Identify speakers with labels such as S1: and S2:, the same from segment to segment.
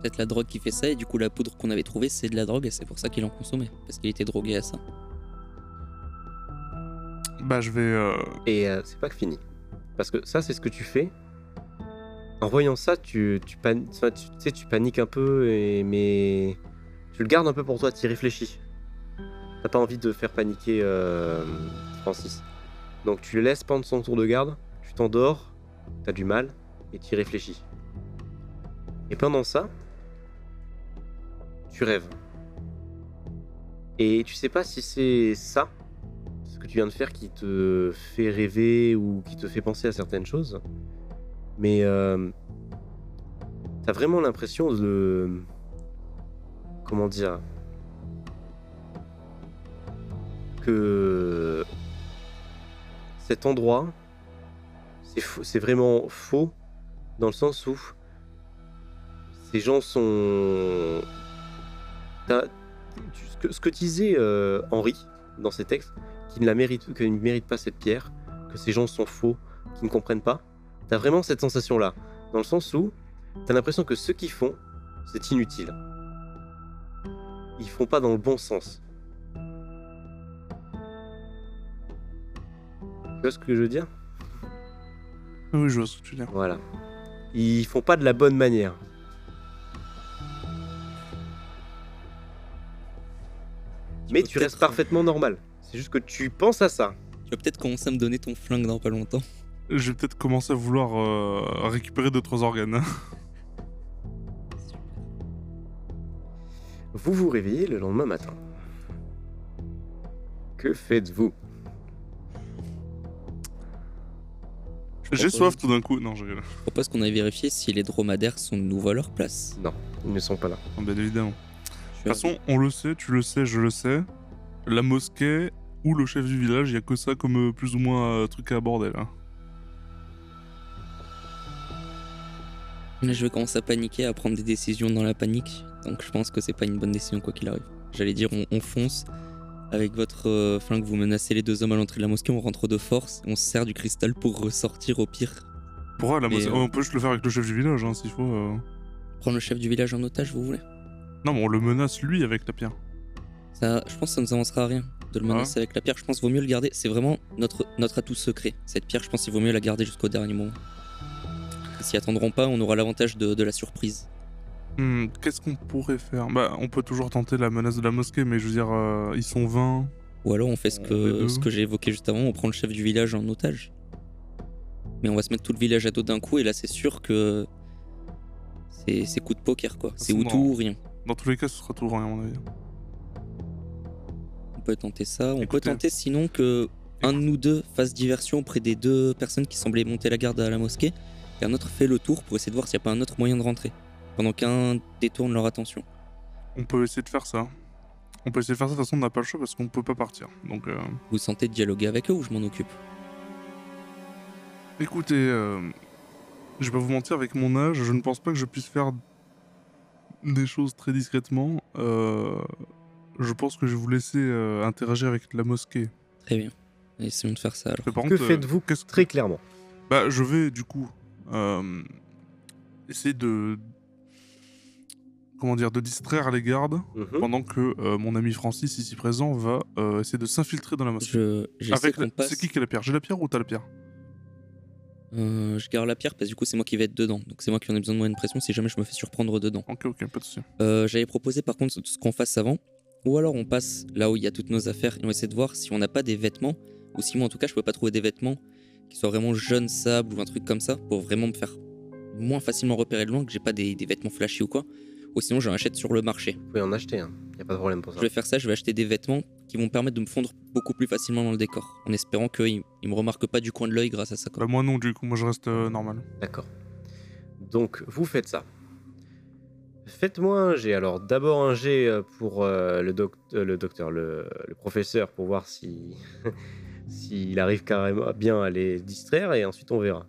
S1: peut-être la drogue qui fait ça, et du coup, la poudre qu'on avait trouvée, c'est de la drogue, et c'est pour ça qu'il en consommait. Parce qu'il était drogué à ça.
S2: Bah, je vais. euh,
S3: Et euh, c'est pas que fini. Parce que ça, c'est ce que tu fais. En voyant ça, tu, tu, pan- enfin, tu, tu sais, tu paniques un peu, et, mais tu le gardes un peu pour toi, tu y réfléchis. T'as pas envie de faire paniquer euh, Francis. Donc tu le laisses prendre son tour de garde, tu t'endors, t'as du mal, et tu y réfléchis. Et pendant ça, tu rêves. Et tu sais pas si c'est ça, ce que tu viens de faire, qui te fait rêver ou qui te fait penser à certaines choses. Mais euh, t'as vraiment l'impression de. Comment dire Que cet endroit, c'est vraiment faux dans le sens où ces gens sont. Ce que, ce que disait euh, Henri dans ses textes, qu'il ne la mérite, ne mérite pas cette pierre, que ces gens sont faux, qu'ils ne comprennent pas. T'as vraiment cette sensation-là, dans le sens où t'as l'impression que ce qu'ils font, c'est inutile. Ils font pas dans le bon sens. Tu vois ce que je veux dire?
S2: Oui, je vois ce que tu veux dire.
S3: Voilà. Ils font pas de la bonne manière. Mais tu restes
S1: peut-être-
S3: parfaitement normal. C'est juste que tu penses à ça.
S1: Tu vas peut-être commencer à me donner ton flingue dans pas longtemps.
S2: Je vais peut-être commencer à vouloir euh, récupérer d'autres organes.
S3: Vous vous réveillez le lendemain matin. Que faites-vous?
S2: J'ai soif tout d'un coup. Non, je rigole.
S1: Je propose qu'on aille vérifier si les dromadaires sont de nouveau à leur place.
S3: Non, ils ne sont pas là.
S2: Non, Bien évidemment. De toute façon, on le sait, tu le sais, je le sais. La mosquée ou le chef du village, il y a que ça comme euh, plus ou moins euh, truc à aborder là.
S1: Là, je vais commencer à paniquer, à prendre des décisions dans la panique. Donc je pense que c'est pas une bonne décision quoi qu'il arrive. J'allais dire, on, on fonce. Avec votre euh, flingue, vous menacez les deux hommes à l'entrée de la mosquée, on rentre de force, on se sert du cristal pour ressortir au pire.
S2: Pourquoi la mosquée
S1: euh,
S2: On peut juste le faire avec le chef du village hein, s'il faut. euh.
S1: Prendre le chef du village en otage, vous voulez?
S2: Non, mais on le menace lui avec la pierre.
S1: ça, Je pense que ça nous avancera à rien de le
S2: Ah
S1: menacer avec la pierre. Je pense qu'il vaut mieux le garder. C'est vraiment notre, notre atout secret. Cette pierre, je pense qu'il vaut mieux la garder jusqu'au dernier moment. S'ils attendront pas, on aura l'avantage de, de la surprise.
S2: Hmm, Qu'est-ce qu'on pourrait faire? Bah, on peut toujours tenter la menace de la mosquée, mais je veux dire, euh, ils sont 20.
S1: Ou alors on fait ce que, ce que j'ai évoqué juste avant, on prend le chef du village en otage. Mais on va se mettre tout le village à dos d'un coup et là c'est sûr que c'est c'est coup de poker quoi. C'est ou tout ou rien.
S2: Dans tous les cas, ce sera toujours rien à mon avis.
S1: On peut tenter ça. On peut tenter sinon que un de nous deux fasse diversion auprès des deux personnes qui semblaient monter la garde à la mosquée et un autre fait le tour pour essayer de voir s'il n'y a pas un autre moyen de rentrer. Pendant qu'un détourne leur attention.
S2: On peut essayer de faire ça. On peut essayer de faire ça, de toute façon, on n'a pas le choix parce qu'on peut pas partir. Donc, euh,
S1: Vous sentez de dialoguer avec eux ou je m'en occupe?
S2: Écoutez, euh, je vais pas vous mentir, avec mon âge, je ne pense pas que je puisse faire des choses très discrètement. Euh, je pense que je vais vous laisser euh, interagir avec la mosquée.
S1: Très bien. Essayons de faire ça alors.
S2: Par
S3: Que
S2: contre, euh,
S3: faites-vous
S2: qu'est-ce
S3: Très clairement?
S2: Bah, je vais du coup euh, essayer de comment dire de distraire les gardes
S3: Mhm.
S2: pendant que euh, mon ami Francis ici présent va euh, essayer de s'infiltrer dans la mosquée.
S1: Je, j'essaie
S2: Avec
S1: qu'on
S2: la-
S1: passe.
S2: c'est qui qui a la pierre? J'ai la pierre ou t'as la pierre?
S1: Euh, je garde la pierre parce que du coup c'est moi qui vais être dedans. Donc c'est moi qui en ai besoin de moyenne pression si jamais je me fais surprendre dedans.
S2: Ok, ok, pas de souci.
S1: Euh, J'avais proposé par contre ce qu'on fasse avant. Ou alors on passe là où il y a toutes nos affaires et on essaie de voir si on n'a pas des vêtements. Ou si moi en tout cas je peux pas trouver des vêtements qui soient vraiment jeunes sable ou un truc comme ça pour vraiment me faire moins facilement repérer de loin que j'ai pas des, des vêtements flashy ou quoi. Ou sinon j'en achète sur le marché.
S3: Vous pouvez en acheter, hein. y a pas de problème pour ça.
S1: Je vais faire ça, je vais acheter des vêtements qui vont me permettre de me fondre beaucoup plus facilement dans le décor. En espérant qu'ils ils me remarquent pas du coin de l'œil grâce à ça. quoi.
S2: Bah, moi non, du coup, moi je reste euh, normal.
S3: D'accord. Donc, vous faites ça. Faites-moi un jet. Alors, d'abord un jet euh, pour euh, le, doc- euh, le docteur, le, le professeur, pour voir si s'il arrive carrément bien à les distraire, et ensuite on verra.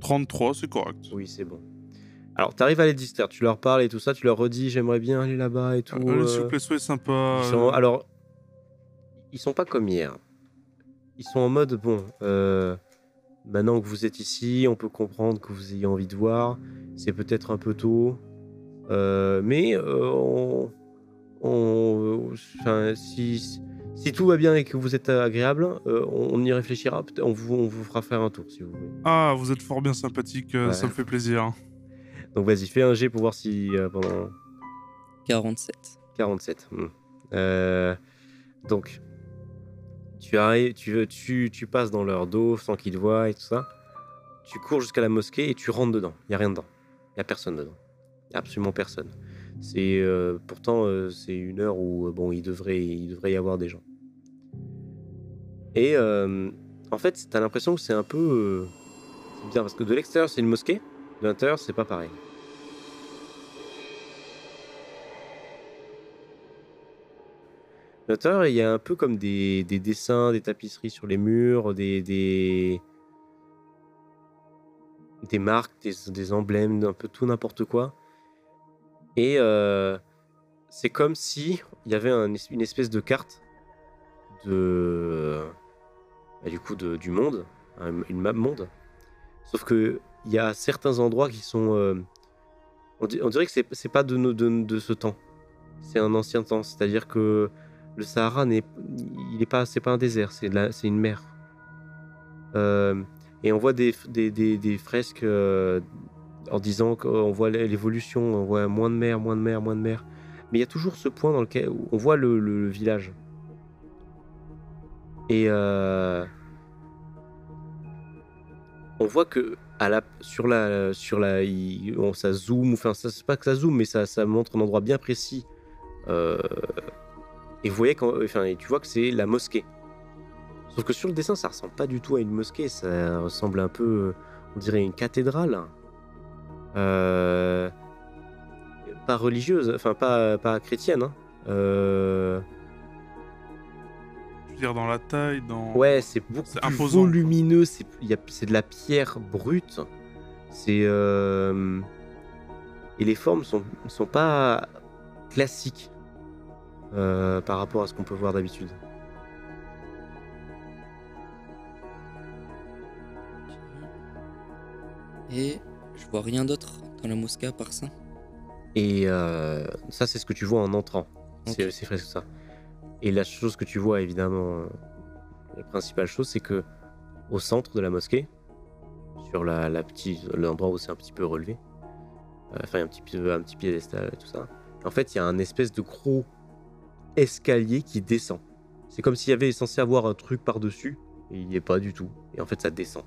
S2: 33, c'est correct.
S3: Oui, c'est bon. Alors, t'arrives à les distraire, tu leur parles et tout ça, tu leur redis j'aimerais bien aller là-bas et tout.
S2: Euh, S'il vous plaît, soyez sympa.
S3: Ils sont,
S2: euh,
S3: alors, ils sont pas comme hier. Ils sont en mode bon. euh, maintenant que vous êtes ici, on peut comprendre que vous ayez envie de voir. C'est peut-être un peu tôt, euh, mais on, on- enfin, si, si tout va bien et que vous êtes agréable, euh, on, y réfléchira. Peut-être On vous, on vous fera faire un tour si vous voulez.
S2: Ah, vous êtes fort bien sympathique, euh,
S3: Ouais.
S2: ça me fait plaisir.
S3: Donc vas-y, fais un G pour voir si euh, pendant
S1: 47.
S3: 47. hmm. Euh, donc, tu arrives, tu, tu, tu passes dans leur dos sans qu'ils te voient et tout ça. Tu cours jusqu'à la mosquée et tu rentres dedans. Il y a rien dedans. Il y a personne dedans. Y a absolument personne. C'est euh, pourtant euh, c'est une heure où euh, bon il devrait il devrait y avoir des gens. Et euh, en fait, t'as l'impression que c'est un peu euh, c'est bizarre parce que de l'extérieur c'est une mosquée, l'intérieur c'est pas pareil. L'intérieur, il y a un peu comme des, des dessins, des tapisseries sur les murs, des, des, des marques, des, des emblèmes, un peu tout n'importe quoi. Et euh, c'est comme si il y avait une espèce de carte de bah, du coup de- du monde, un- une map monde. Sauf que il y a certains endroits qui sont, euh, on, di- on dirait que c'est pas de, de, ce temps. C'est un ancien temps, c'est-à-dire que le Sahara n'est, il est pas, c'est pas un désert, c'est une mer. Euh, et on voit des, fresques euh, en disant qu'on voit l'évolution, on voit moins de mer, moins de mer, moins de mer. Mais il y a toujours ce point dans lequel on voit le, village. Et on voit que sur la, sur la, on, ça zoom, enfin ça c'est pas que ça zoom, mais ça, ça montre un endroit bien précis. Euh, et vous voyez quand, enfin, tu vois que c'est la mosquée. Sauf que sur le dessin, ça ressemble pas du tout à une mosquée, ça ressemble un peu, on dirait une cathédrale. Euh, pas religieuse, enfin pas, pas chrétienne. hein. Euh,
S2: dire, dans la taille, dans.
S3: ouais, c'est beaucoup
S2: C'est
S3: plus
S2: imposant,
S3: volumineux, c'est il y a- c'est de la pierre brute. C'est euh, et les formes sont sont pas classiques euh, par rapport à ce qu'on peut voir d'habitude.
S1: Et je vois rien d'autre dans la mosquée à part ça?
S3: Et euh, ça, c'est ce que tu vois en entrant. C'est presque ça. Et la chose que tu vois, évidemment, euh, la principale chose, c'est que au centre de la mosquée, sur la, petite, l'endroit où c'est un petit peu relevé, euh, enfin un petit peu, un petit piédestal et tout ça. En fait, il y a un espèce de gros escalier qui descend. C'est comme s'il y avait censé avoir un truc par dessus, il n'y est pas du tout. Et en fait, ça descend.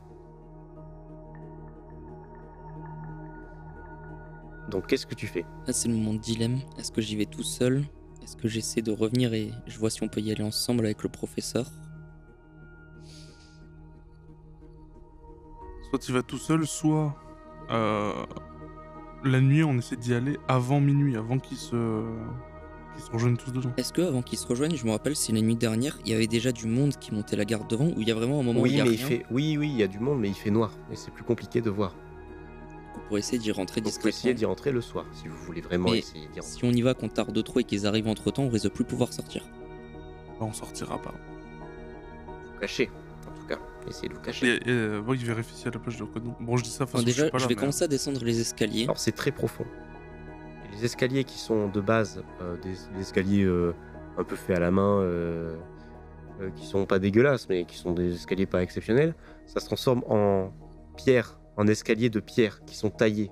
S3: Donc, qu'est-ce que tu fais?
S1: C'est le moment de dilemme. Est-ce que j'y vais tout seul? Est-ce que j'essaie de revenir et je vois si on peut y aller ensemble avec le professeur?
S2: Soit tu vas tout seul, soit euh, la nuit, on essaie d'y aller avant minuit, avant qu'ils se... qu'ils se rejoignent tous dedans.
S1: Est-ce que avant qu'ils se rejoignent, je me rappelle, c'est la nuit dernière, il y avait déjà du monde qui montait la garde devant, ou il y a vraiment un moment où il y a
S3: mais il
S1: rien?
S3: fait... oui, oui, il y a du monde, mais il fait noir. Et c'est plus compliqué de voir.
S1: Pour essayer d'y rentrer
S3: Donc, pouvez essayer
S1: discrètement
S3: d'y rentrer le soir, si vous voulez vraiment
S1: Mais
S3: essayer d'y rentrer.
S1: Si on y va, qu'on tarde trop et qu'ils arrivent entre temps, on risque de plus pouvoir sortir.
S2: Bah, on sortira pas.
S3: Vous cachez, en tout cas. Essayez de vous cacher.
S2: Et, et euh, ouais, il vérifie si à la page de reconnu. Bon, je dis ça je
S1: déjà,
S2: suis pas
S1: je
S2: là.
S1: vais
S2: mais-
S1: commencer à descendre les escaliers.
S3: Alors, c'est très profond. Les escaliers qui sont de base, euh, des, des escaliers euh, un peu faits à la main, euh, euh, qui sont pas dégueulasses, mais qui sont des escaliers pas exceptionnels, ça se transforme en pierre, en escaliers de pierre qui sont taillés.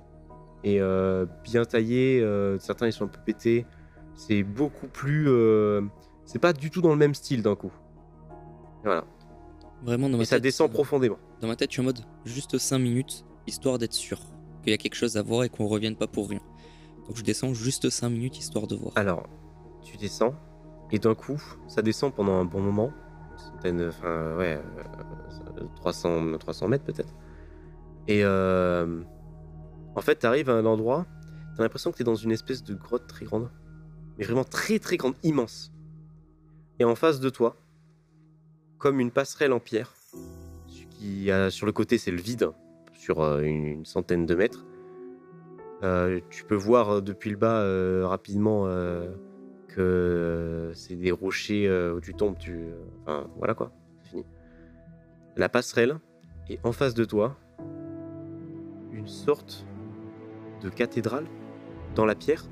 S3: Et euh, bien taillés, euh, certains ils sont un peu pétés. C'est beaucoup plus. euh, c'est pas du tout dans le même style d'un coup. Voilà.
S1: Vraiment, dans ma
S3: Et ça
S1: tête,
S3: descend profondément.
S1: Dans ma tête, je suis en mode juste 5 minutes, histoire d'être sûr qu'il y a quelque chose à voir et qu'on revienne pas pour rien. Donc je descends juste 5 minutes, histoire de voir.
S3: Alors, tu descends, et d'un coup, ça descend pendant un bon moment. Une centaine, enfin, ouais, euh, 300, 300 mètres peut-être. Et euh, en fait, tu arrives à un endroit, tu as l'impression que tu es dans une espèce de grotte très grande. Mais vraiment très très grande, immense. Et en face de toi, comme une passerelle en pierre, qui a, sur le côté c'est le vide, sur euh, une, centaine de mètres. Euh, tu peux voir depuis le bas rapidement que c'est des rochers où tu tombes, tu... Enfin, voilà quoi, c'est fini. La passerelle Et en face de toi, une sorte de cathédrale dans la pierre,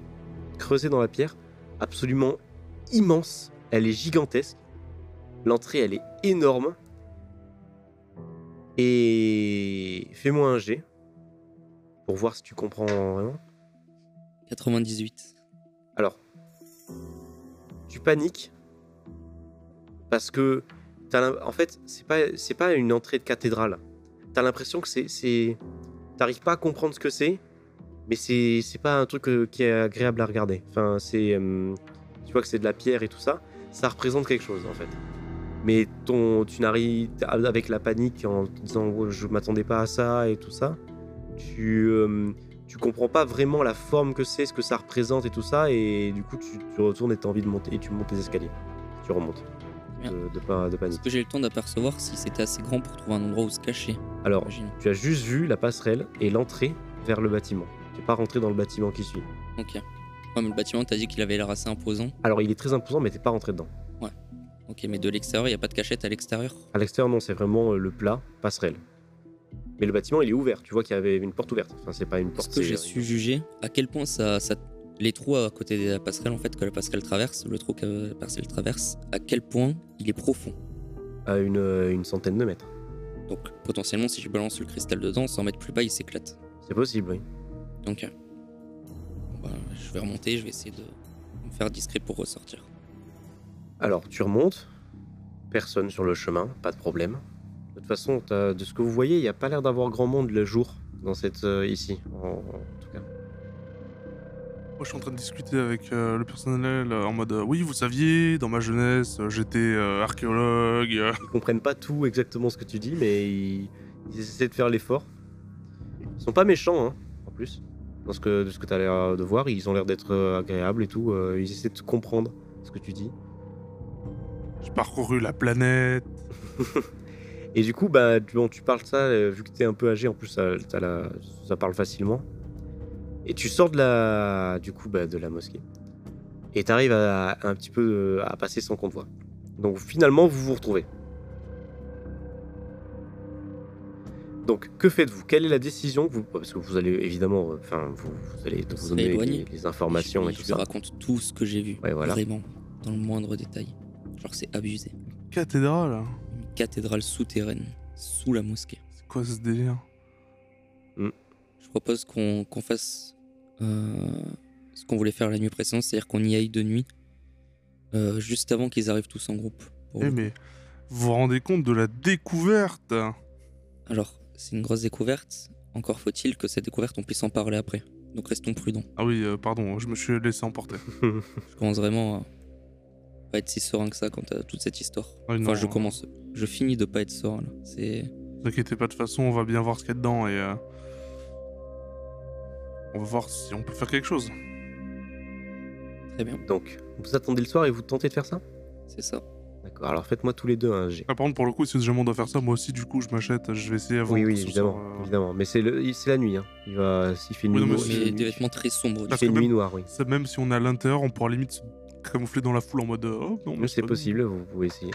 S3: creusée dans la pierre, absolument immense. Elle est gigantesque. L'entrée, elle est énorme. Et fais-moi un jet pour voir si tu comprends vraiment.
S1: 98.
S3: Alors, tu paniques parce que en fait, c'est pas c'est pas une entrée de cathédrale. T'as l'impression que c'est t'arrives pas à comprendre ce que c'est, mais c'est c'est pas un truc euh, qui est agréable à regarder. Enfin, c'est euh, tu vois que c'est de la pierre et tout ça, ça représente quelque chose en fait. Mais ton tu n'arrives avec la panique en te disant Oh, je m'attendais pas à ça et tout ça, tu euh, tu comprends pas vraiment la forme que c'est, ce que ça représente et tout ça, et du coup tu, retournes et t'as envie de monter et tu montes les escaliers. Tu remontes. De, de, pas- de
S1: Est-ce
S3: panique.
S1: que j'ai le temps d'apercevoir si c'était assez grand pour trouver un endroit où se cacher
S3: Alors, tu as juste vu la passerelle et l'entrée vers le bâtiment. Tu n'es pas rentré dans le bâtiment qui suit.
S1: Ok. Ouais, mais le bâtiment, t'as dit qu'il avait l'air assez imposant.
S3: Alors, il est très imposant, mais t'es pas rentré dedans.
S1: Ok, mais de l'extérieur, il a pas de cachette à l'extérieur?
S3: À l'extérieur, non, c'est vraiment euh, le plat, passerelle. Mais le bâtiment, il est ouvert. Tu vois qu'il y avait une porte ouverte. Enfin, c'est pas une porte.
S1: Est-ce que j'ai su juger à quel point ça, ça- les trous à côté de la passerelle, en fait, que la passerelle traverse, le trou que la passerelle traverse, à quel point il est profond
S3: À une, euh, une centaine de mètres.
S1: Donc, potentiellement, si je balance le cristal dedans, 100 mètres plus bas, il s'éclate.
S3: C'est possible, oui.
S1: Donc, euh, bah, je vais remonter, je vais essayer de me faire discret pour ressortir.
S3: Alors, tu remontes. Personne sur le chemin, pas de problème. De toute façon, de ce que vous voyez, il n'y a pas l'air d'avoir grand monde le jour dans cette euh, ici, en, en tout cas.
S2: Moi, je suis en train de discuter avec euh, le personnel euh, en mode euh, Oui, vous saviez, dans ma jeunesse, j'étais archéologue.
S3: Ils comprennent pas tout exactement ce que tu dis, mais ils, ils essaient de faire l'effort. Ils sont pas méchants, hein, en plus. Dans ce que, de ce que tu as l'air de voir, ils ont l'air d'être agréables et tout. ils essaient de comprendre ce que tu dis.
S2: J'ai parcouru la planète.
S3: Et du coup, bah, tu, bon, tu parles de ça, vu que tu es un peu âgé, en plus, ça, t'as la- ça parle facilement. Et tu sors de la, du coup, bah, de la mosquée. Et tu arrives à, à un petit peu euh, à passer sans qu'on te voie. Donc finalement, vous vous retrouvez. Donc, que faites-vous? Quelle est la décision que vous... Parce que vous allez évidemment, euh, enfin, vous, vous allez vous donner les, les informations
S1: je,
S3: et
S1: je
S3: tout ça.
S1: raconte tout ce que j'ai vu.
S3: Ouais, voilà.
S1: Vraiment, dans le moindre détail. Genre, c'est abusé.
S2: Cathédrale
S1: Une cathédrale souterraine, sous la mosquée.
S2: C'est quoi ce délire?
S1: Je propose qu'on qu'on fasse ce qu'on voulait faire la nuit précédente, c'est-à-dire qu'on y aille de nuit, euh, juste avant qu'ils arrivent tous en groupe. pour
S2: Eh, mais vous vous rendez compte de la découverte
S1: Alors, c'est une grosse découverte. Encore faut-il que cette découverte, on puisse en parler après. Donc restons prudents.
S2: Ah oui, euh, pardon, je me suis laissé emporter.
S1: Je commence vraiment à pas être si serein que ça quant à toute cette histoire.
S2: Ah
S1: enfin,
S2: non.
S1: je commence. Je finis de pas être serein là. C'est.
S2: Ne vous inquiétez pas, de toute façon, on va bien voir ce qu'il y a dedans et. euh, On va voir si on peut faire quelque chose.
S1: Très bien,
S3: Donc, vous attendez le soir et vous tentez de faire ça
S1: c'est ça.
S3: D'accord, alors faites-moi tous les deux un G.
S2: Ah, par contre, pour le coup, si jamais on doit faire ça, moi aussi, du coup, je m'achète. Je vais essayer avant.
S3: Oui, oui, évidemment,
S2: soit, euh,
S3: évidemment. Mais c'est le- c'est la nuit, hein. Il va, s'il fait
S2: Oui,
S3: nuit,
S2: mais
S3: noire-
S2: c'est-
S3: il
S1: des
S3: nuit-
S1: vêtements très sombres.
S3: il fait nuit
S2: même-
S3: noire, oui.
S2: Même si on est à l'intérieur, on pourra limite se camoufler dans la foule en mode. euh, Oh non,
S3: Mais c'est possible, vous pouvez essayer.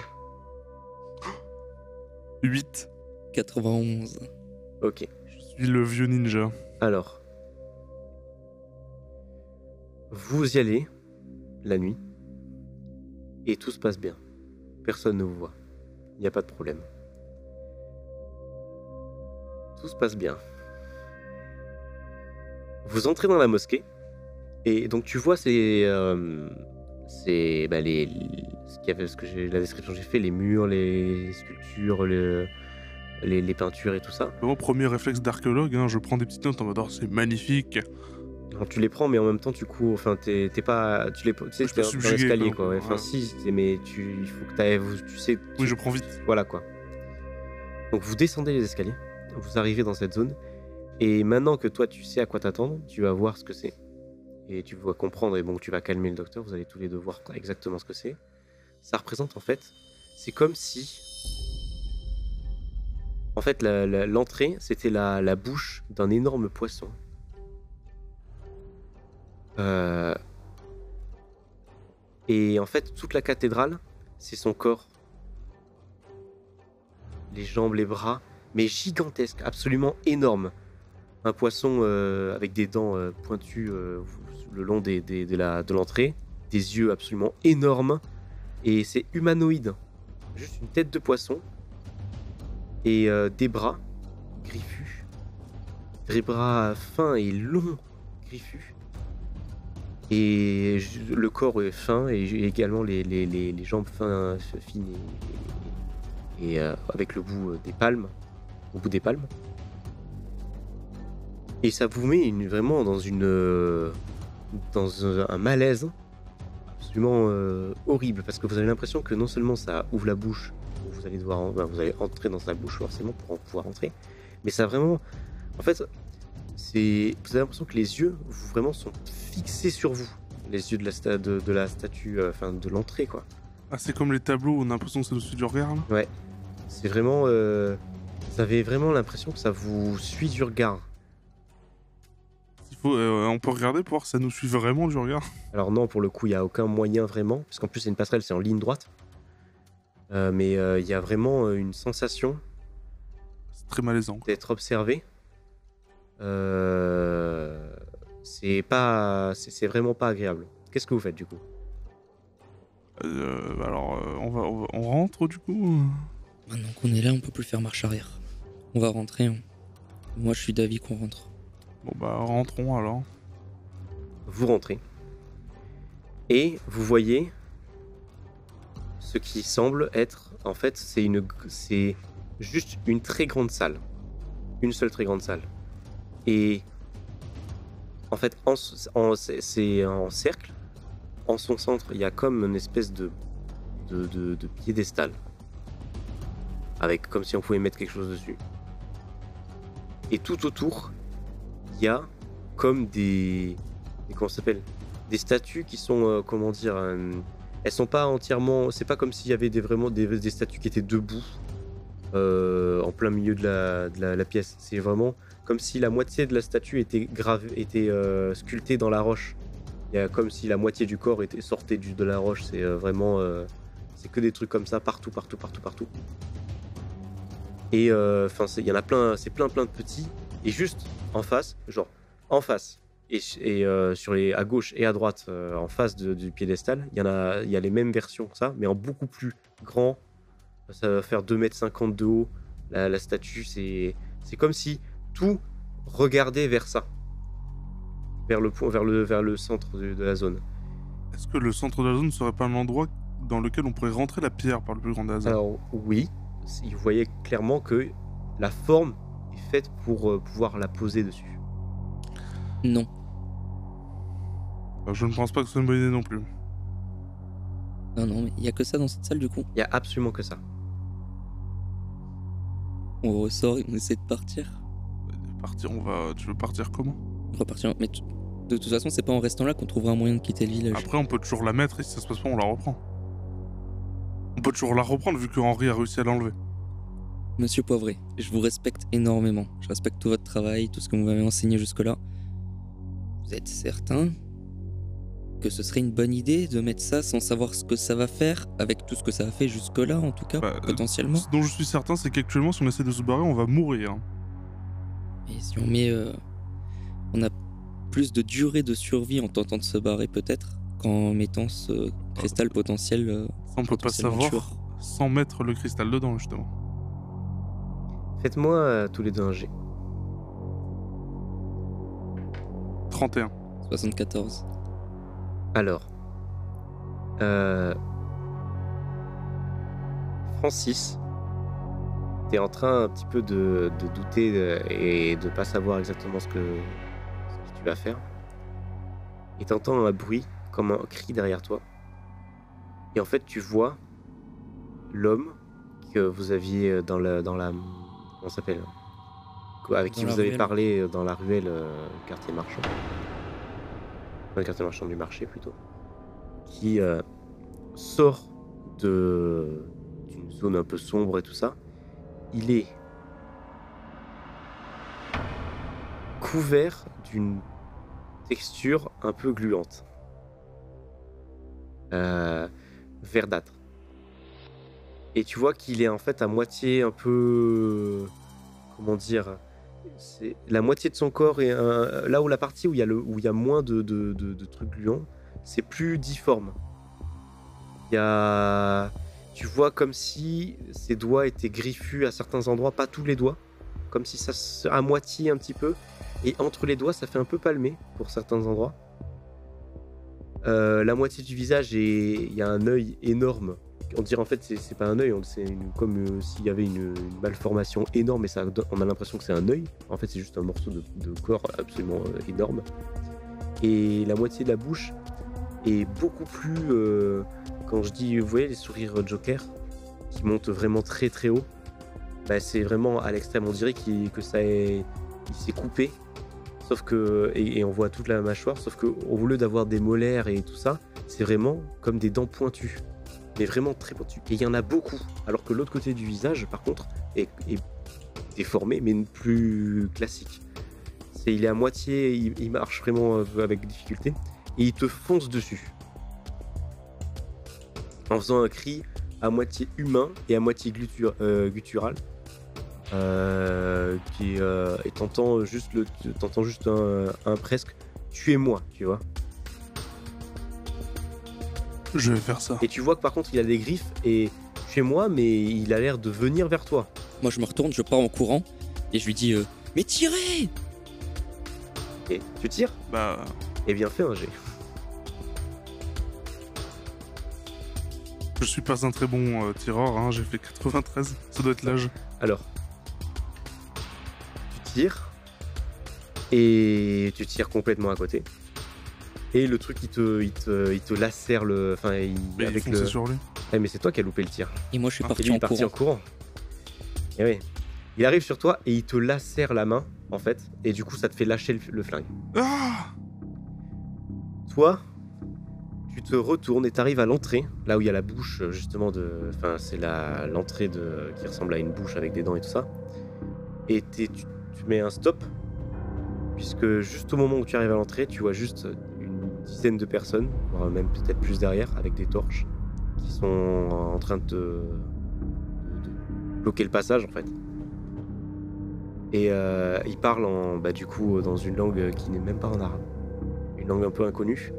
S2: nous. 8.
S1: 91.
S3: Ok.
S2: Je suis le vieux ninja.
S3: Alors, vous y allez la nuit et tout se passe bien. Personne ne vous voit. Il n'y a pas de problème. Tout se passe bien. Vous entrez dans la mosquée et donc tu vois ces, euh, ces bah, les, ce qu'il y ce que la description que j'ai fait, les murs, les sculptures, le- les, les peintures et tout ça.
S2: Mon premier réflexe d'archéologue, hein, je prends des petites notes en mode Oh, c'est magnifique.
S3: Tu les prends, mais en même temps, tu cours. Enfin, t'es pas. Tu les. Tu sais, t'es
S2: peux
S3: un- t'es un
S2: subjuguer,
S3: escalier,
S2: quoi.
S3: ouais. Enfin,
S2: Ouais.
S3: si, mais tu, il faut que t'ailles. Tu sais.
S2: Oui, je prends vite.
S3: Voilà, quoi. Donc, vous descendez les escaliers. Vous arrivez dans cette zone. Et maintenant que toi, tu sais à quoi t'attendre, tu vas voir ce que c'est. Et tu vas comprendre. Et bon, tu vas calmer le docteur. Vous allez tous les deux voir exactement ce que c'est. Ça représente, en fait. C'est comme si. En fait, l'entrée, c'était la, la bouche d'un énorme poisson. Euh, Et en fait, toute la cathédrale, c'est son corps. Les jambes, les bras, mais gigantesque, absolument énorme. Un poisson euh, avec des dents euh, pointues le long de de l'entrée, des yeux absolument énormes, et c'est humanoïde. Juste une tête de poisson, et des bras griffus, des bras fins et longs, griffus. Et le corps est fin et également les, jambes fins, fines et, euh, avec le bout euh, des palmes, au bout des palmes. Et ça vous met vraiment dans euh, un, malaise absolument horrible parce que vous avez l'impression que non seulement ça ouvre la bouche, vous allez devoir vous allez entrer dans sa bouche forcément pour pouvoir entrer, mais ça vraiment en fait c'est vous avez l'impression que les yeux vous, vraiment sont fixés sur vous, les yeux de la sta- de, de la statue, euh, enfin de l'entrée quoi.
S2: Ah, c'est comme les tableaux, on a l'impression que c'est au-dessus du regard, là?
S3: C'est vraiment. euh, vous avez vraiment l'impression que ça vous suit du regard.
S2: Il faut, euh, On peut regarder pour voir si ça nous suit vraiment du regard.
S3: Alors, non, pour le coup, il n'y a aucun moyen vraiment, parce qu'en plus, c'est une passerelle, c'est en ligne droite. Euh, mais il y a vraiment une sensation
S2: C'est très malaisant.
S3: d'être observé. Euh, c'est pas. C'est vraiment pas agréable. Qu'est-ce que vous faites du coup?
S2: Euh, alors, euh, on, va, on va- on rentre du coup?
S1: Maintenant qu'on est là, on peut plus faire marche arrière. On va rentrer. hein. Moi, je suis d'avis qu'on rentre.
S2: Bon, bah, rentrons alors.
S3: Vous rentrez. Et vous voyez ce qui semble être. En fait, c'est une. C'est juste une très grande salle. Une seule très grande salle. Et. En fait, c'est- en cercle. En son centre, il y a comme une espèce de. de, de, de piédestal. Avec comme si on pouvait mettre quelque chose dessus. Et tout autour, il y a comme des. comment s'appelle? Des statues qui sont. euh, comment dire euh, Elles sont pas entièrement. C'est pas comme s'il y avait vraiment des, statues qui étaient debout. euh, en plein milieu de la, de la pièce. C'est vraiment comme si la moitié de la statue était gravée, était euh, sculptée dans la roche. Il y a comme si la moitié du corps était sortait de la roche. C'est euh, vraiment, euh, c'est que des trucs comme ça partout, partout, partout, partout. Et enfin, il y en a plein, c'est plein, plein de petits. Et juste en face, genre en face et, sur les à gauche et à droite, en face du piédestal, il y en a, y a les mêmes versions que ça, mais en beaucoup plus grand. Ça va faire 2m50 de haut. La, la statue, c'est, c'est comme si tout regardait vers ça, vers le point, vers le, vers le centre de, de la zone.
S2: Est-ce que le centre de la zone serait pas un endroit dans lequel on pourrait rentrer la pierre par le plus grand des hasards
S3: Alors oui, vous voyez clairement que la forme est faite pour euh, pouvoir la poser dessus.
S1: Non.
S2: Je ne pense pas que ce soit une bonne idée non plus.
S1: Non, non, mais il y a que ça dans cette salle du coup.
S3: Il y a absolument que ça.
S1: On ressort et on essaie de partir.
S2: Partir, on va. Tu veux partir comment?
S1: Repartir. Mais de toute façon, c'est pas en restant là qu'on trouvera un moyen de quitter le village.
S2: Après, on peut toujours la mettre et si ça se passe pas, on la reprend. On peut toujours la reprendre vu que Henri a réussi à l'enlever.
S1: Monsieur Poivré, je vous respecte énormément. Je respecte tout votre travail, tout ce que vous m'avez enseigné jusque-là. Vous êtes certain que ce serait une bonne idée de mettre ça sans savoir ce que ça va faire, avec tout ce que ça a fait jusque-là, en tout cas,
S2: Bah,
S1: potentiellement?
S2: Ce dont je suis certain, c'est qu'actuellement, si on essaie de se barrer, on va mourir.
S1: Et si on met. euh, on a plus de durée de survie en tentant de se barrer, peut-être, qu'en mettant ce cristal potentiel. euh,
S2: Ça, on peut pas savoir
S1: tueur.
S2: sans mettre le cristal dedans, justement.
S3: Faites-moi euh, tous les deux un jet.
S2: 31.
S1: 74.
S3: Alors, euh, Francis, en train un petit peu de, de douter euh, et de pas savoir exactement ce que, ce que tu vas faire. Et t'entends un bruit comme un cri derrière toi. Et en fait, tu vois l'homme que vous aviez dans la, dans la, comment s'appelle, avec qui
S1: Dans
S3: vous avez
S1: ruelle.
S3: parlé dans la ruelle euh, quartier marchand le quartier marchand du marché plutôt, qui euh, sort de d'une zone un peu sombre et tout ça. Il est couvert d'une texture un peu gluante, Euh, verdâtre. Et tu vois qu'il est en fait à moitié un peu comment dire, la moitié de son corps un- là où la partie où il y a moins de trucs gluants, c'est plus difforme. Il y a, tu vois comme si ses doigts étaient griffus à certains endroits, pas tous les doigts, comme si ça se, à moitié un petit peu, et entre les doigts ça fait un peu palmer pour certains endroits. Euh, la moitié du visage et il y a un œil énorme. On dirait en fait c'est pas un œil, c'est comme euh, s'il y avait une, malformation énorme et ça, on a l'impression que c'est un œil. En fait c'est juste un morceau de, de corps absolument euh, énorme. Et la moitié de la bouche est beaucoup plus. Quand je dis, vous voyez les sourires Joker qui montent vraiment très très haut, bah, c'est vraiment à l'extrême. On dirait que ça est, s'est coupé. Sauf que et, on voit toute la mâchoire. Sauf que au lieu d'avoir des molaires et tout ça, c'est vraiment comme des dents pointues, mais vraiment très pointues. Et il y en a beaucoup. Alors que l'autre côté du visage, par contre, est, déformé, mais plus classique. Il est à moitié, il, il marche vraiment euh, avec difficulté et il te fonce dessus en faisant un cri à moitié humain et à moitié glutu- euh, guttural. Euh, qui euh, et t'entends juste le t'entends juste un, un presque tuez-moi tu vois.
S2: Je vais faire ça.
S3: et tu vois que par contre il a des griffes et tuez-moi mais il a l'air de venir vers toi.
S1: Moi, je me retourne, je pars en courant et je lui dis euh, Mais tirez!
S3: Et tu tires?
S2: Bah,
S3: et bien fait un jet
S2: je suis pas un très bon euh, tireur, hein, j'ai fait 93, ça doit être l'âge.
S3: alors tu tires et tu tires complètement à côté et le truc il te il te, il te lacère le enfin il-
S2: Mais il
S3: avec le
S2: sur lui.
S3: Eh, mais c'est toi qui as loupé le tir
S1: Et moi, je suis
S2: Ah,
S3: Et
S1: parti
S3: lui,
S1: en
S3: parti
S1: courant.
S3: en courant. Et oui. Il arrive sur toi et il te lacère la main, en fait, et du coup, ça te fait lâcher le, le flingue.
S2: Ah
S3: Toi, te retournes et t'arrives à l'entrée, là où il y a la bouche, justement, de. Enfin, c'est l'entrée qui ressemble à une bouche avec des dents et tout ça. Et tu, mets un stop, puisque juste au moment où tu arrives à l'entrée, tu vois juste une dizaine de personnes, voire même peut-être plus derrière, avec des torches, qui sont en train de, te- bloquer le passage, en fait. Et euh, ils parlent en, bah, du coup dans une langue qui n'est même pas en arabe, une langue un peu inconnue.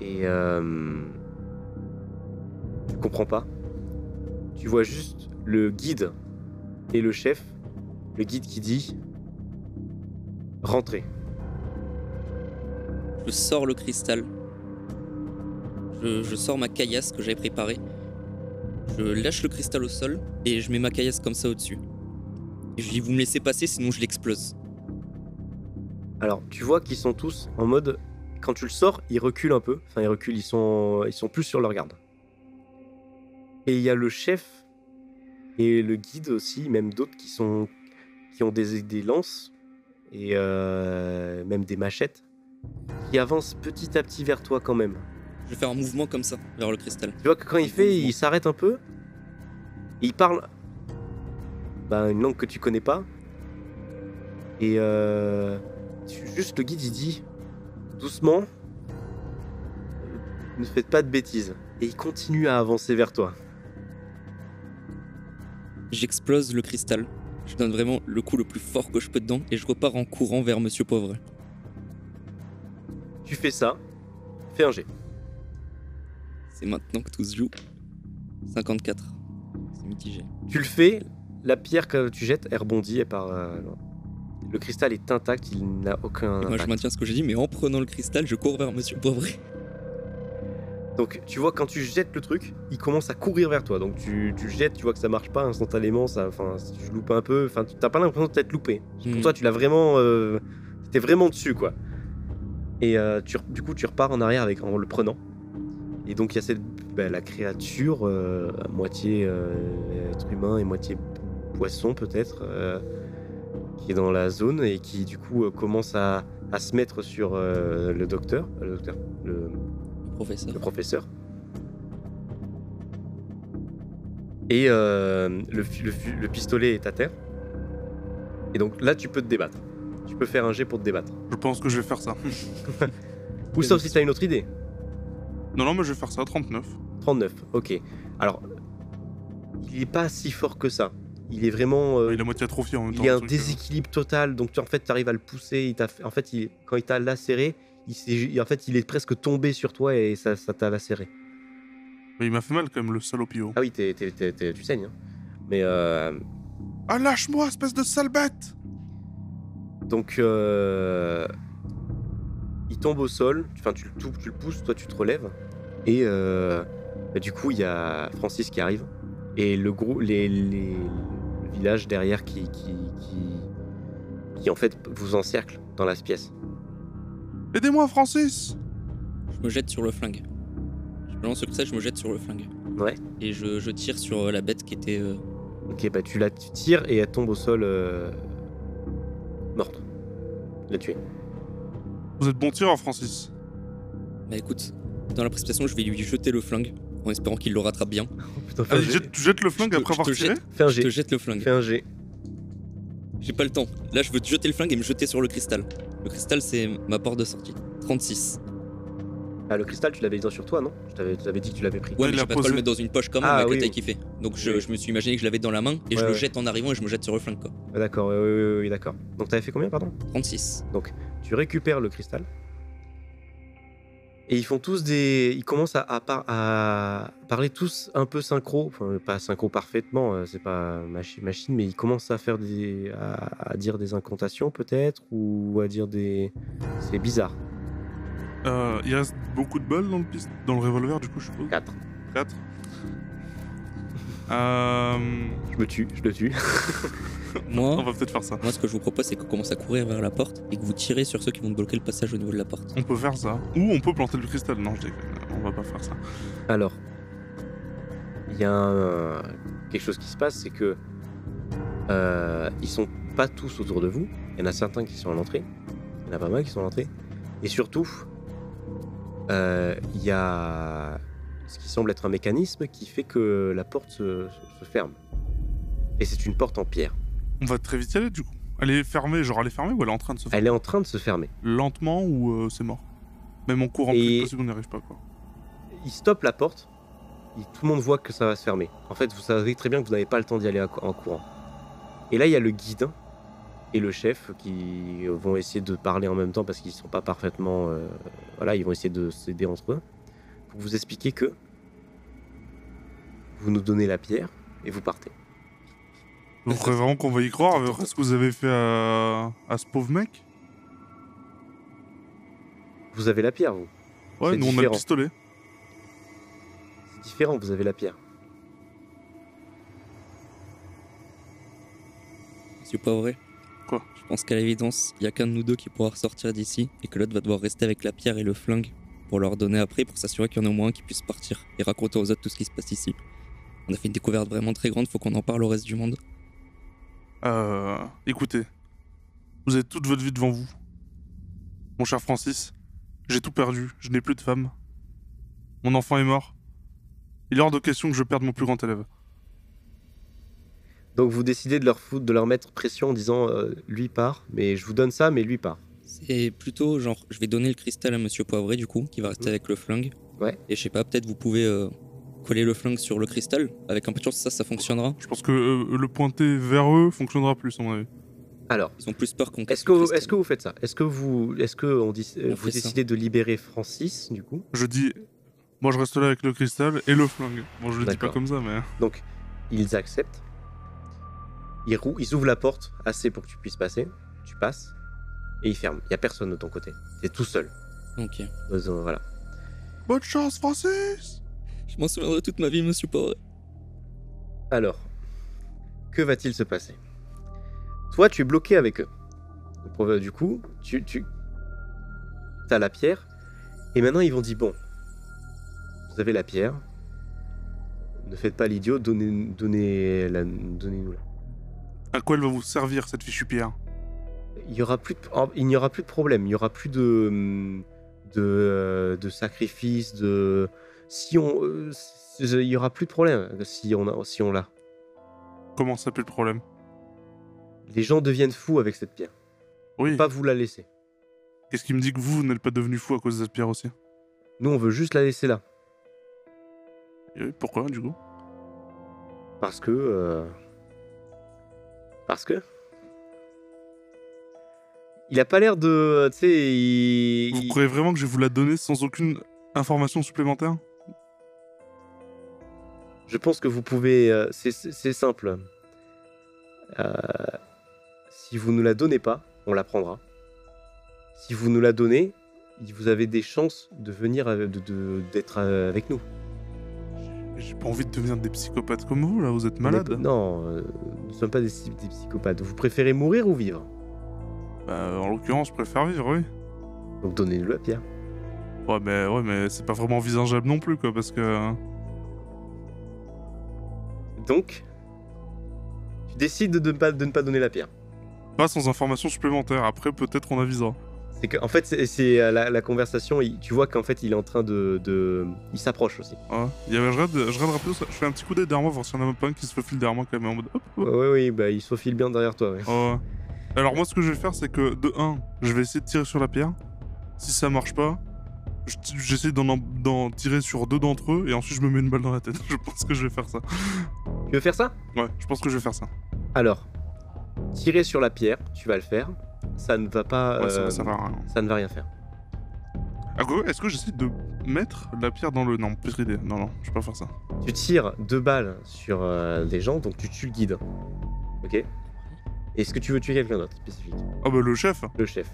S3: Et euh, tu comprends pas. Tu vois juste le guide et le chef. Le guide qui dit rentrez.
S1: Je sors le cristal. Je, je sors ma caillasse que j'avais préparée. Je lâche le cristal au sol et je mets ma caillasse comme ça au-dessus. Et je dis Vous me laissez passer, sinon je l'explose.
S3: Alors tu vois qu'ils sont tous en mode quand tu le sors, ils reculent un peu. Enfin ils reculent, ils sont ils sont plus sur leur garde. Et il y a le chef et le guide aussi, même d'autres qui sont qui ont des, des lances et euh, même des machettes qui avancent petit à petit vers toi quand même.
S1: Je vais faire un mouvement comme ça vers le cristal.
S3: Tu vois que quand il fait, il s'arrête un peu. et il parle ben, une langue que tu connais pas. Et euh, tu- juste le guide, il dit doucement, ne faites pas de bêtises. Et il continue à avancer vers toi.
S1: J'explose le cristal. Je donne vraiment le coup le plus fort que je peux dedans et je repars en courant vers Monsieur Pauvre.
S3: Tu fais ça, fais un jet.
S1: C'est maintenant que tout se joue. 54. C'est mitigé.
S3: Tu le fais, la pierre que tu jettes, elle rebondit et part. euh. Le cristal est intact, il n'a aucun
S1: moi je maintiens ce que j'ai dit, mais en prenant le cristal, je cours vers Monsieur Pauvre.
S3: Donc tu vois quand tu jettes le truc, il commence à courir vers toi. Donc tu, tu jettes, tu vois que ça marche pas instantanément, ça, enfin si tu loupes un peu, enfin tu t'as pas l'impression de t'être loupé. Pour
S1: Hmm.
S3: toi tu l'as vraiment, euh, t'es vraiment dessus quoi. Et euh, tu, du coup tu repars en arrière avec en le prenant. Et donc il y a cette, bah, la créature euh, à moitié euh, être humain et moitié poisson peut-être, qui est dans la zone et qui du coup euh, commence à, à se mettre sur euh, le docteur, le docteur, le,
S1: Professeur.
S3: le professeur. Et euh, le, pistolet est à terre. Et donc là, tu peux te débattre. Tu peux faire un jet pour te débattre.
S2: Je pense que je vais faire ça.
S3: Ou sauf si tu as une autre idée.
S2: non, non, mais je vais faire ça, 39.
S3: 39, ok. Alors, il est pas si fort que ça. Il est vraiment. euh,
S2: Il est à moitié atrophié en même temps.
S3: il y a un
S2: euh.
S3: déséquilibre total, donc tu, en fait, tu arrives à le pousser. Il en fait, il, quand il t'a lacéré, il en fait, il est presque tombé sur toi et ça t'a lacéré.
S2: Mais il m'a fait mal quand même, le salopio.
S3: Ah oui, tu saignes. hein. Mais euh,
S2: Ah, lâche-moi, espèce de sale bête
S3: donc, euh, il tombe au sol. Enfin, tu, le tu le pousses, toi, tu te relèves. Et euh, bah, du coup, il y a Francis qui arrive et le gros, les, les- le village derrière qui, qui, qui, qui, en fait vous encercle dans la pièce.
S2: Aidez-moi, Francis
S1: Je me jette sur le flingue. Je lance le cristal, je me jette sur le flingue.
S3: Ouais.
S1: Et je, je tire sur euh, la bête qui était. euh,
S3: Ok, bah tu la tu tires et elle tombe au sol euh, morte. La tuer.
S2: Vous êtes bon tireur, Francis.
S1: Bah écoute, dans la précipitation, je vais lui jeter le flingue en espérant qu'il le rattrape bien.
S3: Oh, putain, fais un
S2: Allez,
S3: jet.
S2: jette, tu jettes le flingue
S1: Je te-
S2: après
S1: je
S2: avoir
S1: te
S2: tiré
S1: jette.
S3: Fais un
S1: Je te
S3: jet.
S1: jette le flingue.
S3: Fais un jet.
S1: J'ai pas le temps. Là, je veux te jeter le flingue et me jeter sur le cristal. Le cristal, c'est ma porte de sortie. 36.
S3: Ah, le cristal, tu l'avais dit sur toi, non? Je t'avais je t'avais dit que tu l'avais pris.
S1: Ouais,
S2: il
S1: mais
S2: l'a
S1: j'ai pas trop
S2: posé.
S1: le mettre dans une poche quand même
S3: Ah,
S1: avec
S3: oui,
S1: le taille
S3: oui.
S1: qu'il fait. Donc je,
S3: Oui.
S1: je me suis imaginé que je l'avais dans la main et je
S3: Ouais,
S1: le
S3: ouais.
S1: jette en arrivant et je me jette sur le flingue quoi.
S3: Ah, D'accord, oui, oui, oui, oui, d'accord. Donc t'avais fait combien, pardon?
S1: 36.
S3: Tu récupères le cristal. Et ils font tous des. Ils commencent à, à par- à parler tous un peu synchro. Enfin, pas synchro parfaitement, euh, c'est pas machi- machine, mais ils commencent à faire des. à, à dire des incantations peut-être, ou à dire des. C'est bizarre.
S2: Euh, il reste beaucoup de balles dans le, dans le revolver, du coup, je suppose?
S3: 4.
S2: 4. Euh...
S3: Je me tue, je le tue.
S2: On
S1: Moi,
S2: va peut-être faire ça.
S1: moi, ce que je vous propose, c'est qu'on commence à courir vers la porte et que vous tirez sur ceux qui vont bloquer le passage au niveau de la porte.
S2: On peut faire ça. Ou on peut planter le cristal. Non, je déconne. On va pas faire ça.
S3: Alors, il y a un- quelque chose qui se passe, c'est que euh, ils sont pas tous autour de vous. Il y en a certains qui sont à l'entrée. Il y en a pas mal qui sont à l'entrée. Et surtout, euh, il y a ce qui semble être un mécanisme qui fait que la porte se, se ferme. Et c'est une porte en pierre.
S2: On va très vite y aller, du coup. Elle est fermée, genre elle est fermée ou elle est en train de se fermer
S3: Elle est en train de se fermer.
S2: Lentement ou euh, c'est mort Même en courant
S3: Et-
S2: plus possible, on n'y arrive pas, quoi.
S3: Il stoppe la porte. tout le monde voit que ça va se fermer. En fait, vous savez très bien que vous n'avez pas le temps d'y aller en courant. Et là, il y a le guide et le chef qui vont essayer de parler en même temps parce qu'ils sont pas parfaitement. euh, voilà, ils vont essayer de s'aider entre eux pour vous expliquer que vous nous donnez la pierre et vous partez.
S2: Vous croyez vraiment qu'on va y croire avec ce que vous avez fait à, à ce pauvre mec?
S3: Vous avez la pierre, vous.
S2: Ouais,
S3: C'est
S2: nous on a le
S3: différent.
S2: pistolet.
S3: C'est différent, vous avez la pierre.
S1: Monsieur Poivré
S2: Quoi?
S1: Je pense qu'à l'évidence, il y a qu'un de nous deux qui pourra ressortir d'ici et que l'autre va devoir rester avec la pierre et le flingue pour leur donner après pour s'assurer qu'il y en a au moins un qui puisse partir et raconter aux autres tout ce qui se passe ici. On a fait une découverte vraiment très grande, faut qu'on en parle au reste du monde.
S2: Euh, écoutez, vous avez toute votre vie devant vous. Mon cher Francis, j'ai tout perdu, je n'ai plus de femme. Mon enfant est mort. Il est hors de question que je perde mon plus grand élève.
S3: Donc vous décidez de leur foutre, de leur mettre pression en disant euh, lui part, mais je vous donne ça, mais lui part.
S1: C'est plutôt genre, je vais donner le cristal à Monsieur Poivré du coup, qui va rester avec le flingue.
S3: Ouais.
S1: Et je sais pas, peut-être vous pouvez euh, coller le flingue sur le cristal. Avec un peu de chance, ça, ça fonctionnera.
S2: Je pense que euh, le pointer vers eux fonctionnera plus, à mon avis.
S3: Alors,
S1: Ils ont plus peur qu'on
S3: est-ce
S1: casse
S3: que, vous- est-ce que vous faites ça? Est-ce que vous, est-ce que on dit, euh,
S1: On
S3: vous
S1: ça.
S3: décidez de libérer Francis du coup?
S2: Je dis, moi je reste là avec le cristal et le flingue. Bon, je le dis pas comme ça, mais.
S3: Donc, ils acceptent. Ils, rou- ils ouvrent la porte assez pour que tu puisses passer. Tu passes. Et ils ferment. Il n'y a personne de ton côté. C'est tout seul.
S1: Ok.
S3: Euh, euh, voilà.
S2: Bonne chance, Francis
S1: Je m'en souviendrai toute ma vie, Monsieur Poivré.
S3: Alors, que va-t-il se passer? Toi, tu es bloqué avec eux. Euh, Du coup, tu, tu as la pierre. Et maintenant, ils vont dire bon, vous avez la pierre. Ne faites pas l'idiot. Donnez, donnez la, donnez-nous-la.
S2: À quoi elle va vous servir cette fichue pierre?
S3: Il y aura plus de, il n'y aura plus de problème. Il y aura plus de hum, de, euh, de sacrifice. De si on, euh, il y aura plus de problème si on a, si on l'a.
S2: Comment ça peut le problème?
S3: Les gens deviennent fous avec cette pierre.
S2: Oui.
S3: Pas vous la laisser.
S2: Qu'est-ce qui me dit que vous, vous n'êtes pas devenu fou à cause de cette pierre aussi?
S3: Nous, on veut juste la laisser là.
S2: Et Pourquoi, du coup?
S3: Parce que. euh, Parce que. Il a pas l'air de. Tu sais, il.
S2: Vous croyez vraiment que je vais vous la donner sans aucune information supplémentaire?
S3: Je pense que vous pouvez. euh, c'est- simple. Euh, si vous ne la donnez pas, on la prendra. Si vous nous la donnez, vous avez des chances de venir d'être euh, avec nous.
S2: J'ai pas envie de devenir des psychopathes comme vous, là, vous êtes malade.
S3: Non, euh, nous ne sommes pas des psychopathes. Vous préférez mourir ou vivre?
S2: Bah, en l'occurrence, je préfère vivre, oui.
S3: Donc donnez-nous la pierre.
S2: Ouais, mais, ouais, mais c'est pas vraiment envisageable non plus, quoi, parce que.
S3: Donc, tu décides de ne pas, de ne pas donner la pierre.
S2: Pas sans information supplémentaire. Après, peut-être on avisera.
S3: C'est que, en fait, c'est- euh, la, la conversation. il- tu vois qu'en fait, il est en train de, de- il s'approche aussi.
S2: Ouais. Il y avait, je je. Je fais un petit coup d'œil derrière moi, voir s'il y en a pas un qui se faufile derrière moi, quand même, en mode hop, hop.
S3: Ouais, ouais, oui, bah, il se faufile bien derrière toi. Ouais.
S2: Ouais. Alors moi ce que je vais faire c'est que de 1, je vais essayer de tirer sur la pierre. Si ça marche pas, j'essaie d'en, tirer sur deux d'entre eux et ensuite je me mets une balle dans la tête. Je pense que je vais faire ça.
S3: Tu veux faire ça?
S2: Ouais, je pense que je vais faire ça.
S3: Alors, tirer sur la pierre, tu vas le faire. Ça ne va pas.
S2: Ouais, ça,
S3: euh,
S2: ça va rien.
S3: ça ne va rien faire.
S2: Ah, quoi, Est-ce que j'essaie de mettre la pierre dans le... Non, pire idée. Non, non, je vais pas faire ça.
S3: Tu tires deux balles sur euh, des gens, donc tu tues le guide. Ok? Est-ce que tu veux tuer quelqu'un d'autre spécifique
S2: Ah bah le chef,
S3: Le chef.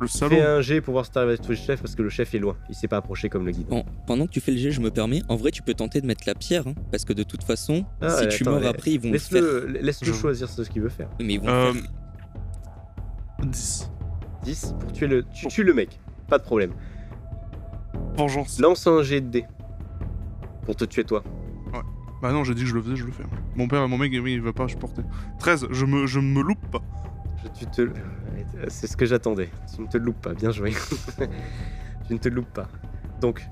S2: le
S3: Fais
S2: salaud.
S3: un jet pour voir si t'arrives à tuer le chef parce que le chef est loin. Il s'est pas approché comme le guide.
S1: Bon, pendant que tu fais le jet, je me permets. En vrai, tu peux tenter de mettre la pierre, hein, parce que de toute façon,
S3: Ah,
S1: si
S3: ouais,
S1: tu
S3: attends,
S1: meurs
S3: mais
S1: après, ils vont le faire.
S3: Laisse-le
S2: Je-
S3: choisir ce qu'il veut faire.
S1: Mais ils vont
S2: Euh...
S1: faire.
S2: 10.
S3: 10 pour tuer le. Tu tues le mec. Pas de problème.
S2: Vengeance.
S3: Lance un jet de dés. Pour te tuer toi.
S2: Bah non, j'ai dit que je le faisais, je le fais. Mon père et mon mec, oui, il va pas supporter. 13, je me, je me loupe pas.
S3: Je- tu te. C'est ce que j'attendais. Tu ne te loupes pas. Bien joué. tu ne te loupes pas. Donc,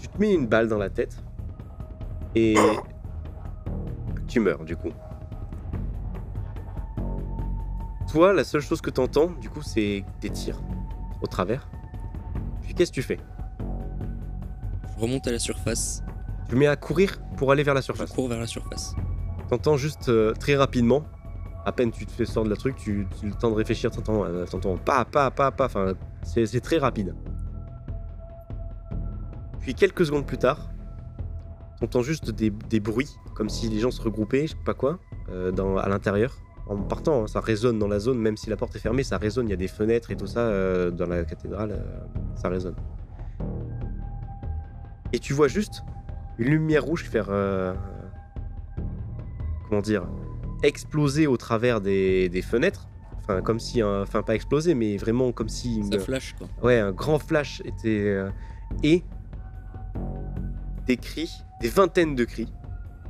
S3: tu te mets une balle dans la tête. Et. Tu meurs du coup. Toi, la seule chose que t'entends, du coup, c'est des tirs au travers. Puis qu'est-ce que tu fais?
S1: Je remonte à la surface,
S3: Tu mets à courir pour aller vers la
S1: je
S3: surface.
S1: cours vers la surface.
S3: T'entends juste euh, très rapidement, à peine tu te fais sortir de la truc, tu, tu le temps de réfléchir, t'entends, euh, t'entends pas, pas, pas, pas, enfin, c'est très rapide. Puis quelques secondes plus tard, t'entends juste des, bruits, comme si les gens se regroupaient, je sais pas quoi, euh, à l'intérieur. En partant, hein, ça résonne dans la zone, même si la porte est fermée, ça résonne, il y a des fenêtres et tout ça dans la cathédrale, ça résonne. Et tu vois juste une lumière rouge faire... comment dire, exploser au travers des, des fenêtres. Enfin, comme si, un- enfin pas exploser, mais vraiment comme si, une-
S1: Ça flash, quoi.
S3: ouais, un grand flash était euh, et des cris, des vingtaines de cris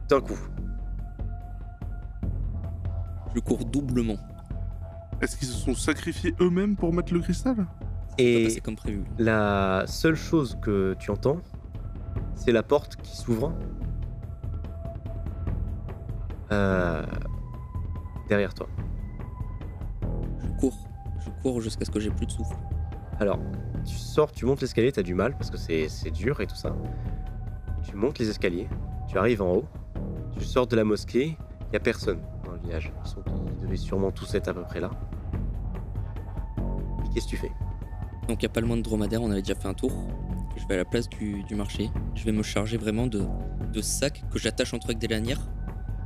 S3: d'un coup.
S1: Je cours doublement.
S2: Est-ce qu'ils se sont sacrifiés eux-mêmes pour mettre le cristal?
S3: Et
S1: passer comme prévu.
S3: la seule chose que tu entends, c'est la porte qui s'ouvre euh, derrière toi.
S1: Je cours. Je cours jusqu'à ce que j'ai plus de souffle.
S3: Alors, tu sors, tu montes l'escalier, t'as du mal parce que c'est dur et tout ça. Tu montes les escaliers, tu arrives en haut, tu sors de la mosquée, il y a personne dans le village. Ils, sont, ils devaient sûrement tous être à peu près là. Et qu'est-ce que tu fais?
S1: Donc il n'y a pas le moins de dromadaire, on avait déjà fait un tour. Je vais à la place du, du marché. Je vais me charger vraiment de, de sacs que j'attache entre avec des lanières.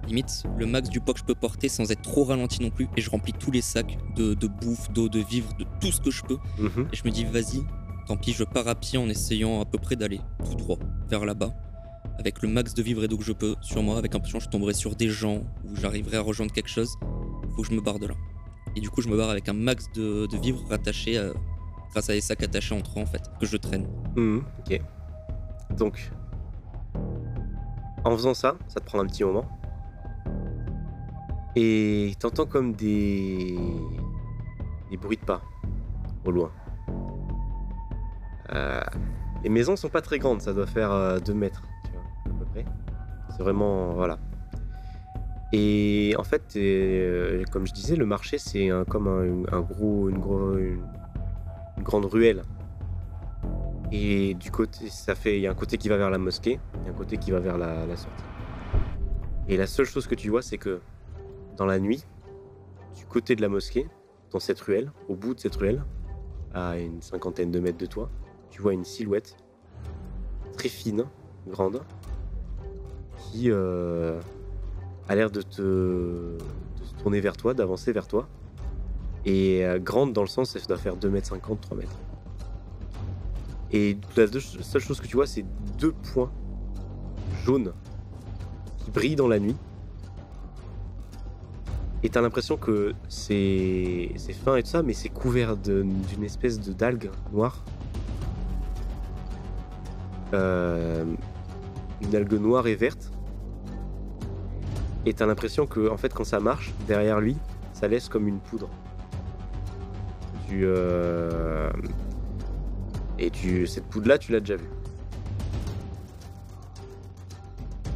S1: Limite, le max du poids que je peux porter sans être trop ralenti non plus. Et je remplis tous les sacs de, de bouffe, d'eau, de vivres, de tout ce que je peux.
S3: Mhm.
S1: Et je me dis, vas-y, tant pis, je pars à pied en essayant à peu près d'aller tout droit vers là-bas. Avec le max de vivres et d'eau que je peux sur moi. Avec un peu de chance, je tomberai sur des gens ou j'arriverai à rejoindre quelque chose. Faut que je me barre de là. Et du coup, je me barre avec un max de, de vivres rattachés à- grâce à des sacs attachés entre eux en fait, que je traîne.
S3: Mhm, Ok. Donc, en faisant ça, ça te prend un petit moment. Et t'entends comme des... des bruits de pas au loin. Euh, les maisons sont pas très grandes, ça doit faire 2 mètres, tu vois, à peu près. C'est vraiment. Voilà. Et en fait, euh, comme je disais, le marché c'est comme un, gros, une, gros- une- grande ruelle. Et du côté, ça fait, il y a un côté qui va vers la mosquée, et un côté qui va vers la sortie. Et la seule chose que tu vois, c'est que dans la nuit, du côté de la mosquée, dans cette ruelle, au bout de cette ruelle, à une cinquantaine de mètres de toi, tu vois une silhouette très fine, grande, qui euh, a l'air de te, tourner vers toi, d'avancer vers toi. Et euh, grande dans le sens, elle doit faire 2 mètres 50, 3 mètres. Et la seule chose que tu vois, c'est deux points jaunes qui brillent dans la nuit. Et t'as l'impression que c'est fin et tout ça, mais c'est couvert d'une espèce de d'algue noire. Euh, une algue noire et verte. Et t'as l'impression que, en fait, quand ça marche, derrière lui, ça laisse comme une poudre. Tu, euh, Et tu, cette poudre-là, tu l'as déjà vue.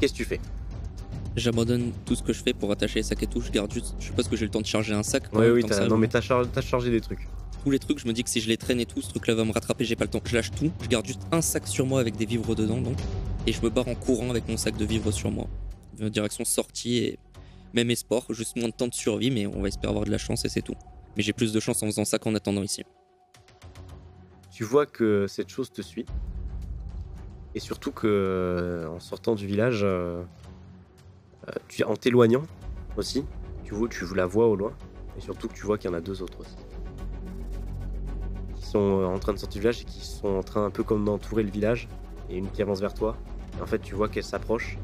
S3: Qu'est-ce que tu fais?
S1: J'abandonne tout ce que je fais pour attacher les sacs et tout. Je garde juste. Je suppose que j'ai le temps de charger un sac.
S3: Ouais,
S1: le
S3: oui, non, mais t'as char- t'as chargé des trucs.
S1: tous les trucs, je me dis que si je les traîne et tout, ce truc-là va me rattraper, j'ai pas le temps. Je lâche tout, je garde juste un sac sur moi avec des vivres dedans, donc, et je me barre en courant avec mon sac de vivres sur moi. Euh, Direction sortie et même espoir, juste moins de temps de survie, mais on va espérer avoir de la chance et c'est tout. Mais j'ai plus de chance en faisant ça qu'en attendant ici.
S3: Tu vois que cette chose te suit. Et surtout que euh, en sortant du village, euh, euh, tu, en t'éloignant aussi, tu vois, tu la vois au loin. Et surtout que tu vois qu'il y en a deux autres aussi. Qui sont euh, en train de sortir du village et qui sont en train un peu comme d'entourer le village. Et une qui avance vers toi. Et en fait, tu vois qu'elle s'approche.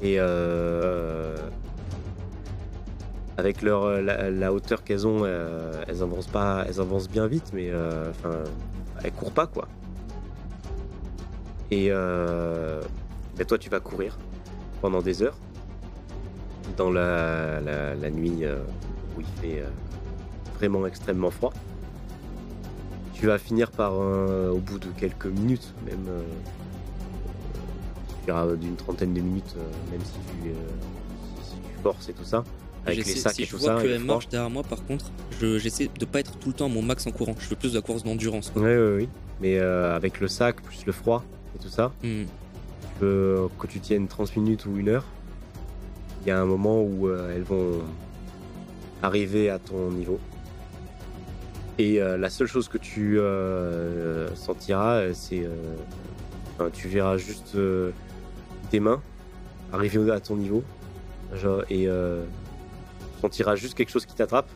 S3: Et euh, avec leur, euh, la, hauteur qu'elles ont, euh, elles avancent pas, elles avancent bien vite, mais euh, enfin, elles courent pas quoi. Et euh, ben toi, tu vas courir pendant des heures dans la, la, la nuit euh, où il fait euh, vraiment extrêmement froid. Tu vas finir par, au bout de quelques minutes, même euh, d'une trentaine de minutes, euh, même si tu, si, tu forces et tout ça, avec les sacs
S1: si
S3: et
S1: je
S3: tout
S1: vois
S3: ça. et le
S1: qu'elle
S3: froid.
S1: marche derrière moi, par contre, je- j'essaie de pas être tout le temps à mon max en courant. Je fais plus de la course d'endurance.
S3: ouais, oui. Mais avec le sac, plus le froid et tout ça,
S1: Hmm.
S3: Que tu tiennes 30 minutes ou une heure, il y a un moment où euh, elles vont arriver à ton niveau. Et euh, la seule chose que tu euh, sentiras, c'est. tu verras juste tes mains arriver à ton niveau. Et tu sentiras juste quelque chose qui t'attrape.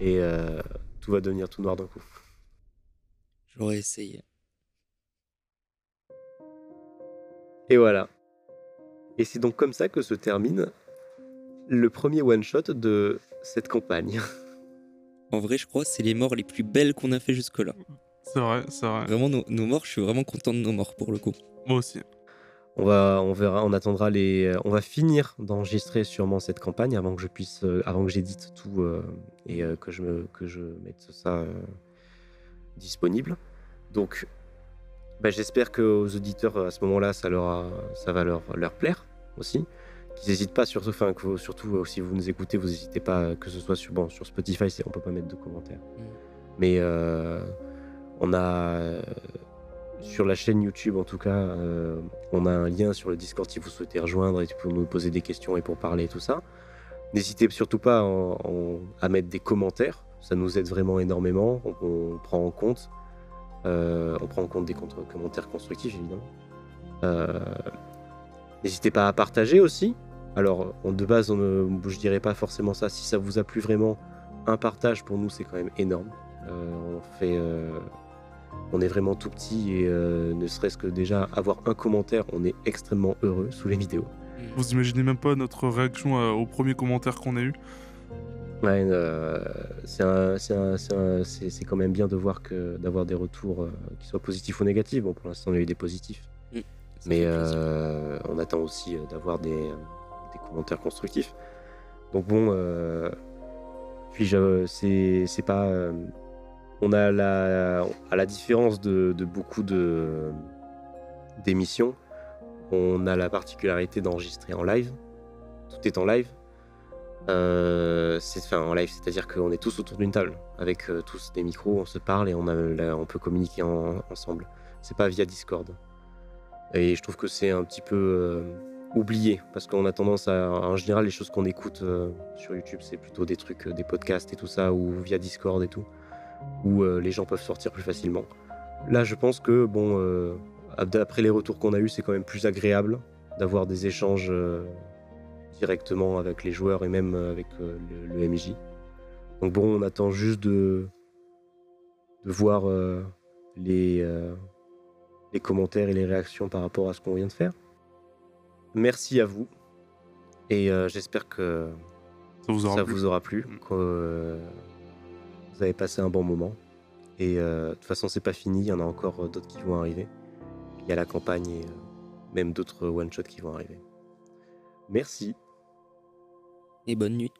S3: Et tout va devenir tout noir d'un coup.
S1: J'aurais essayé.
S3: Et voilà. Et c'est donc comme ça que se termine le premier one-shot de cette campagne.
S1: En vrai, je crois que c'est les morts les plus belles qu'on a fait jusque-là.
S2: C'est vrai, c'est vrai.
S1: Vraiment, nos, nos morts, je suis vraiment content de nos morts pour le coup.
S2: Moi aussi.
S3: On va, on verra, on attendra les, on va finir d'enregistrer sûrement cette campagne avant que je puisse, euh, avant que j'édite tout euh, et euh, que je me, que je mette ça euh, disponible. Donc, bah, j'espère que aux auditeurs à ce moment-là, ça leur, a- ça va leur, leur plaire aussi. Qu'ils n'hésitent pas, surtout, enfin, que surtout euh, si vous nous écoutez, vous n'hésitez pas, euh, que ce soit sur, bon, sur Spotify, on peut pas mettre de commentaires.
S1: Mm.
S3: Mais euh, on a sur la chaîne YouTube, en tout cas, euh, on a un lien sur le Discord si vous souhaitez rejoindre et pour nous poser des questions et pour parler et tout ça. N'hésitez surtout pas en- en- à mettre des commentaires, ça nous aide vraiment énormément. On, on prend en compte, on prend en compte des commentaires constructifs évidemment. Euh, N'hésitez pas à partager aussi. Alors, de base, on ne, je dirais pas forcément ça. Si ça vous a plu vraiment, un partage pour nous, c'est quand même énorme. Euh, on fait, euh, on est vraiment tout petit et euh, ne serait-ce que déjà avoir un commentaire, on est extrêmement heureux sous les vidéos.
S2: Vous imaginez même pas notre réaction euh, au premier commentaire qu'on a eu.
S3: Ouais, euh, c'est un- c'est un- c'est un- c'est- c'est quand même bien de voir que d'avoir des retours euh, qui soient positifs ou négatifs. Bon, pour l'instant, on a eu des positifs,
S1: Ça
S3: mais
S1: fait plaisir.
S3: euh, on attend aussi euh, d'avoir des, des commentaires constructifs. Donc bon, euh, puis je- c'est c'est pas, euh, on a la, à la différence de, de beaucoup de d'émissions, on a la particularité d'enregistrer en live. Tout est en live. Euh, c'est en live, c'est-à-dire qu'on est tous autour d'une table avec euh, tous des micros, on se parle et on, peut communiquer en- ensemble. C'est pas via Discord. Et je trouve que c'est un petit peu, euh, oublié parce qu'on a tendance à en général les choses qu'on écoute sur YouTube c'est plutôt des trucs des podcasts et tout ça ou via Discord et tout où les gens peuvent sortir plus facilement là je pense que bon d'après les retours qu'on a eu c'est quand même plus agréable d'avoir des échanges directement avec les joueurs et même euh, avec euh, le, le MJ donc bon on attend juste de de voir euh, les les commentaires et les réactions par rapport à ce qu'on vient de faire merci à vous et j'espère que
S2: Ça vous aura
S3: ça
S2: plu.
S3: vous aura plu,
S2: Mm.
S3: que vous avez passé un bon moment. Et euh, de toute façon, c'est pas fini, il y en a encore euh, d'autres qui vont arriver. Il y a la campagne et euh, même d'autres one-shots qui vont arriver. Merci.
S1: Et bonne nuit.